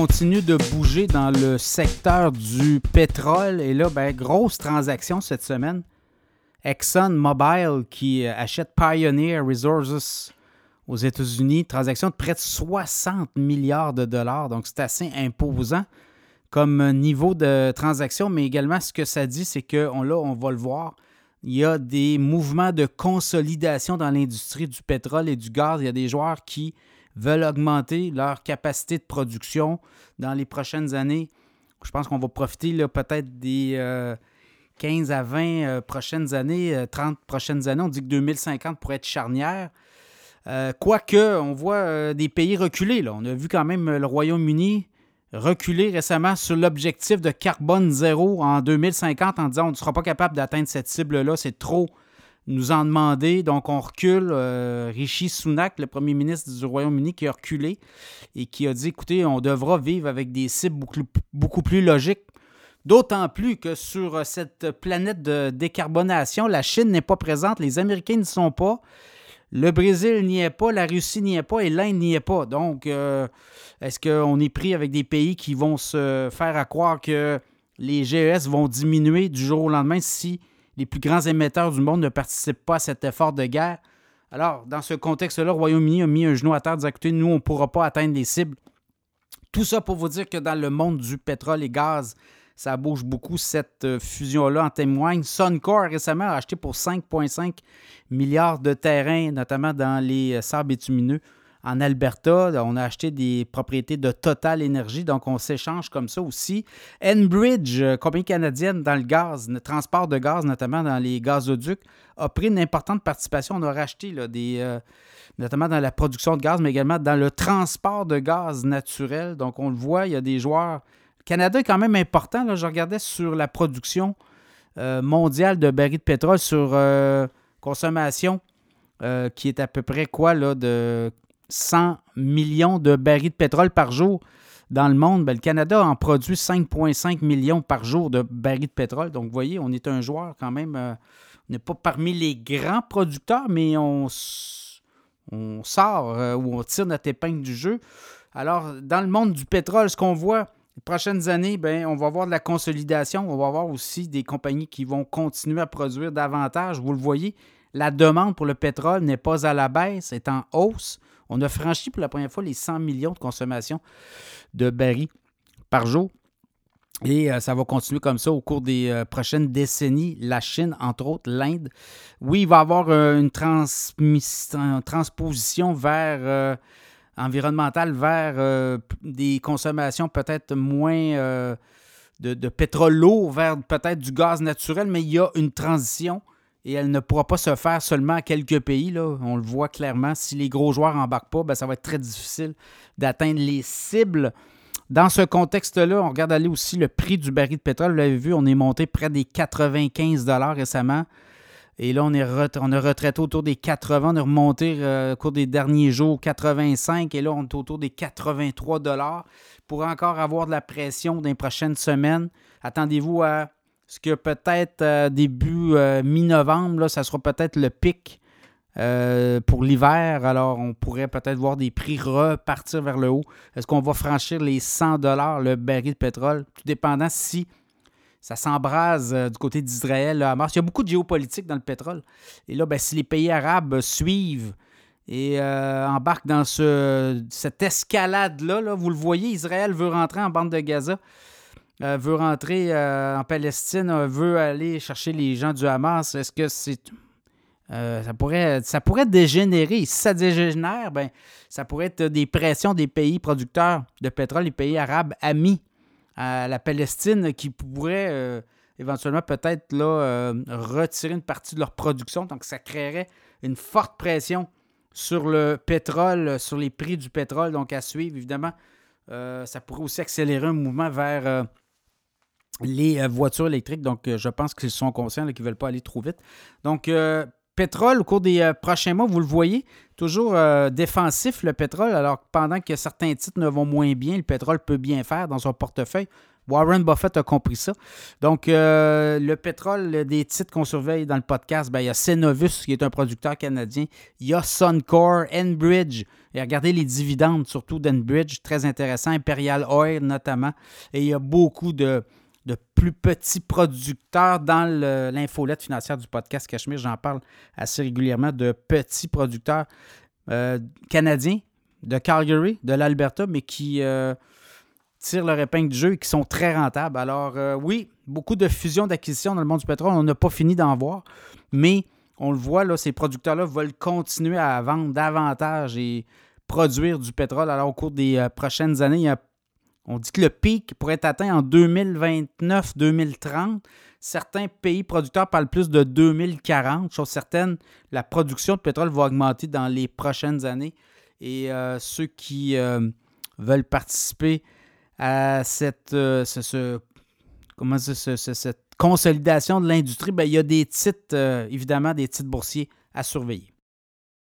continue de bouger dans le secteur du pétrole. Et là, ben, grosse transaction cette semaine. Exxon Mobil qui achète Pioneer Resources aux États-Unis. Transaction de près de 60 milliards de dollars. Donc, c'est assez imposant comme niveau de transaction. Mais également, ce que ça dit, c'est que on, là, on va le voir. Il y a des mouvements de consolidation dans l'industrie du pétrole et du gaz. Il y a des joueurs qui veulent augmenter leur capacité de production dans les prochaines années. Je pense qu'on va profiter peut-être des 15 euh, à 20 euh, prochaines années, 30 euh, prochaines années. On dit que 2050 pourrait être charnière. Quoique, on voit des pays reculer. Là. On a vu quand même le Royaume-Uni reculer récemment sur l'objectif de carbone zéro en 2050 en disant on ne sera pas capable d'atteindre cette cible-là, c'est trop nous en demander. Donc, on recule. Euh, Rishi Sunak, le premier ministre du Royaume-Uni, qui a reculé et qui a dit écoutez, on devra vivre avec des cibles beaucoup, plus logiques. D'autant plus que sur cette planète de décarbonation, la Chine n'est pas présente, les Américains ne sont pas, le Brésil n'y est pas, la Russie n'y est pas et l'Inde n'y est pas. Donc, euh, est-ce qu'on est pris avec des pays qui vont se faire à croire que les GES vont diminuer du jour au lendemain si les plus grands émetteurs du monde ne participent pas à cet effort de guerre. Alors, dans ce contexte-là, le Royaume-Uni a mis un genou à terre, dit écoutez, nous, on ne pourra pas atteindre les cibles. Tout ça pour vous dire que dans le monde du pétrole et gaz, ça bouge beaucoup, cette euh, fusion-là en témoigne. Suncor récemment a acheté pour 5,5 milliards de terrains, notamment dans les euh, sables bitumineux en Alberta. On a acheté des propriétés de Total Energy, donc on s'échange comme ça aussi. Enbridge, euh, compagnie canadienne dans le gaz, le transport de gaz, notamment dans les gazoducs, a pris une importante participation. On a racheté euh, notamment dans la production de gaz, mais également dans le transport de gaz naturel. Donc on le voit, il y a des joueurs. Le Canada est quand même important. Je regardais sur la production euh, mondiale de barils de pétrole sur consommation. qui est à peu près quoi là, de 100 millions de barils de pétrole par jour dans le monde, ben, le Canada en produit 5,5 millions par jour de barils de pétrole. Donc, vous voyez, on est un joueur quand même. Euh, on n'est pas parmi les grands producteurs, mais on, sort euh, ou on tire notre épingle du jeu. Alors, dans le monde du pétrole, ce qu'on voit les prochaines années, ben, on va voir de la consolidation. On va voir aussi des compagnies qui vont continuer à produire davantage. Vous le voyez, la demande pour le pétrole n'est pas à la baisse, est en hausse. On a franchi pour la première fois les 100 millions de consommation de barils par jour. Et euh, ça va continuer comme ça au cours des euh, prochaines décennies. La Chine, entre autres, l'Inde. Oui, il va y avoir euh, une, transposition vers environnementale, vers des consommations peut-être moins de, de, pétrole lourd, vers peut-être du gaz naturel, mais il y a une transition et elle ne pourra pas se faire seulement à quelques pays. Là. On le voit clairement. Si les gros joueurs n'embarquent pas, ben, ça va être très difficile d'atteindre les cibles. Dans ce contexte-là, on regarde aller aussi le prix du baril de pétrole. Vous l'avez vu, on est monté près des 95 récemment. Et là, on, est on a retraité autour des 80. On est remonté euh, au cours des derniers jours 85. Et là, on est autour des 83 Pour encore avoir de la pression dans les prochaines semaines, attendez-vous à ce que peut-être euh, début euh, mi-novembre, ça sera peut-être le pic euh, pour l'hiver. Alors, on pourrait peut-être voir des prix repartir vers le haut. Est-ce qu'on va franchir les 100 dollars le baril de pétrole? Tout dépendant si ça s'embrase du côté d'Israël à Mars. Il y a beaucoup de géopolitique dans le pétrole. Et là, ben, si les pays arabes suivent et embarquent dans ce, cette escalade-là, là, vous le voyez, Israël veut rentrer en bande de Gaza. Euh, veut rentrer euh, en Palestine, euh, veut aller chercher les gens du Hamas, est-ce que c'est. ça, pourrait, ça pourrait dégénérer? Si ça dégénère, ben, ça pourrait être des pressions des pays producteurs de pétrole, les pays arabes amis à la Palestine qui pourraient éventuellement peut-être là, retirer une partie de leur production. Donc, ça créerait une forte pression sur le pétrole, sur les prix du pétrole. Donc, à suivre, évidemment, ça pourrait aussi accélérer un mouvement vers les euh, voitures électriques. Donc, euh, je pense qu'ils sont conscients qu'ils ne veulent pas aller trop vite. Donc, euh, pétrole, au cours des prochains mois, vous le voyez, toujours défensif le pétrole. Alors, pendant que certains titres ne vont moins bien, le pétrole peut bien faire dans son portefeuille. Warren Buffett a compris ça. Donc, le pétrole, des titres qu'on surveille dans le podcast, ben, il y a Cenovus, qui est un producteur canadien. Il y a Suncor, Enbridge. Et regardez les dividendes, surtout d'Enbridge, très intéressant. Imperial Oil, notamment. Et il y a beaucoup de, de plus petits producteurs dans l'infolette financière du podcast Cachemire. J'en parle assez régulièrement de petits producteurs euh, canadiens de Calgary, de l'Alberta, mais qui euh, tirent leur épingle du jeu et qui sont très rentables. Alors euh, oui, beaucoup de fusions d'acquisitions dans le monde du pétrole, on n'a pas fini d'en voir, mais on le voit, là, ces producteurs-là veulent continuer à vendre davantage et produire du pétrole. Alors au cours des prochaines années, il y a on dit que le pic pourrait être atteint en 2029-2030. Certains pays producteurs parlent plus de 2040. Chose certaine, la production de pétrole va augmenter dans les prochaines années. Et euh, ceux qui euh, veulent participer à cette, euh, consolidation de l'industrie, ben, il y a des titres, évidemment, des titres boursiers à surveiller.